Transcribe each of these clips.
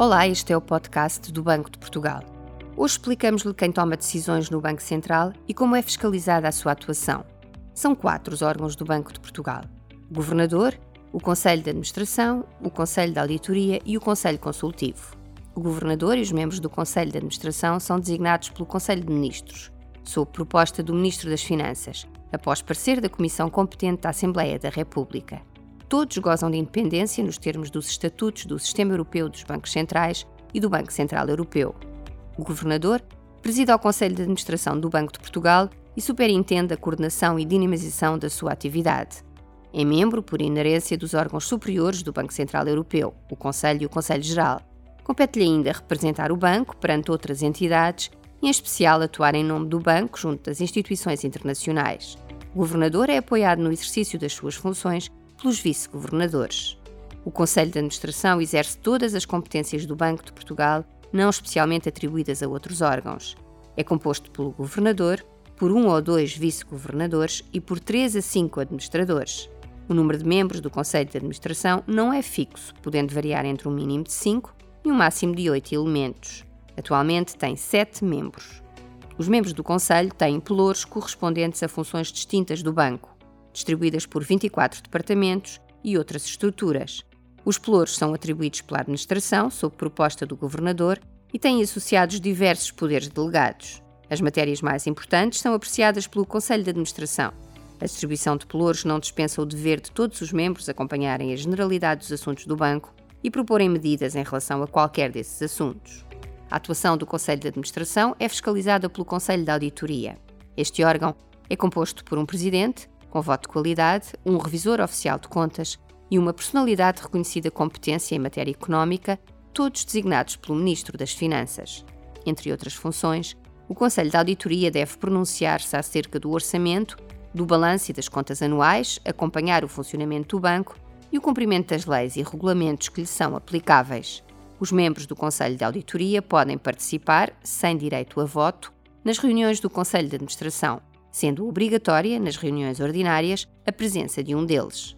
Olá, este é o podcast do Banco de Portugal. Hoje explicamos-lhe quem toma decisões no Banco Central e como é fiscalizada a sua atuação. São quatro os órgãos do Banco de Portugal: o Governador, o Conselho de Administração, o Conselho de Auditoria e o Conselho Consultivo. O Governador e os membros do Conselho de Administração são designados pelo Conselho de Ministros, sob proposta do Ministro das Finanças, após parecer da Comissão competente da Assembleia da República todos gozam de independência nos termos dos estatutos do Sistema Europeu dos Bancos Centrais e do Banco Central Europeu. O governador preside ao Conselho de Administração do Banco de Portugal e superintende a coordenação e dinamização da sua atividade. É membro, por inerência, dos órgãos superiores do Banco Central Europeu, o Conselho e o Conselho Geral. Compete-lhe ainda representar o banco perante outras entidades e, em especial, atuar em nome do banco junto das instituições internacionais. O governador é apoiado no exercício das suas funções pelos vice-governadores. O Conselho de Administração exerce todas as competências do Banco de Portugal, não especialmente atribuídas a outros órgãos. É composto pelo governador, por um ou dois vice-governadores e por três a cinco administradores. O número de membros do Conselho de Administração não é fixo, podendo variar entre um mínimo de cinco e um máximo de oito elementos. Atualmente tem sete membros. Os membros do Conselho têm pelouros correspondentes a funções distintas do banco distribuídas por 24 departamentos e outras estruturas. Os pelouros são atribuídos pela administração, sob proposta do governador, e têm associados diversos poderes delegados. As matérias mais importantes são apreciadas pelo Conselho de Administração. A distribuição de pelouros não dispensa o dever de todos os membros acompanharem a generalidade dos assuntos do banco e proporem medidas em relação a qualquer desses assuntos. A atuação do Conselho de Administração é fiscalizada pelo Conselho de Auditoria. Este órgão é composto por um presidente, com voto de qualidade, um revisor oficial de contas e uma personalidade de reconhecida competência em matéria económica, todos designados pelo Ministro das Finanças. Entre outras funções, o Conselho de Auditoria deve pronunciar-se acerca do orçamento, do balanço e das contas anuais, acompanhar o funcionamento do banco e o cumprimento das leis e regulamentos que lhe são aplicáveis. Os membros do Conselho de Auditoria podem participar, sem direito a voto, nas reuniões do Conselho de Administração, sendo obrigatória, nas reuniões ordinárias, a presença de um deles.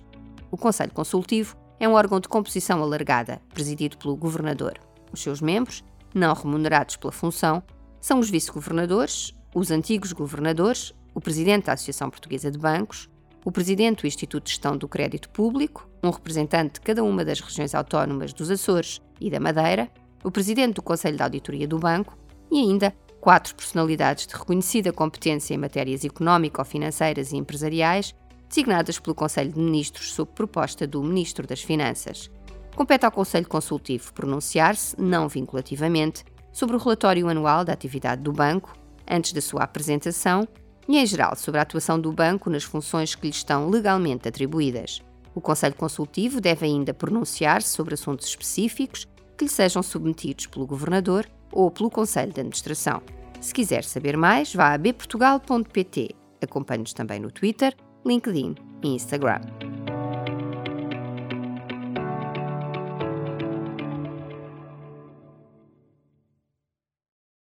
O Conselho Consultivo é um órgão de composição alargada, presidido pelo Governador. Os seus membros, não remunerados pela função, são os vice-governadores, os antigos governadores, o presidente da Associação Portuguesa de Bancos, o presidente do Instituto de Gestão do Crédito Público, um representante de cada uma das regiões autónomas dos Açores e da Madeira, o presidente do Conselho de Auditoria do Banco e ainda quatro personalidades de reconhecida competência em matérias económico-financeiras e empresariais, designadas pelo Conselho de Ministros sob proposta do Ministro das Finanças. Compete ao Conselho Consultivo pronunciar-se, não vinculativamente, sobre o relatório anual da atividade do banco, antes da sua apresentação, e, em geral, sobre a atuação do banco nas funções que lhe estão legalmente atribuídas. O Conselho Consultivo deve ainda pronunciar-se sobre assuntos específicos que lhe sejam submetidos pelo Governador ou pelo Conselho de Administração. Se quiser saber mais, vá a bportugal.pt. Acompanhe-nos também no Twitter, LinkedIn e Instagram.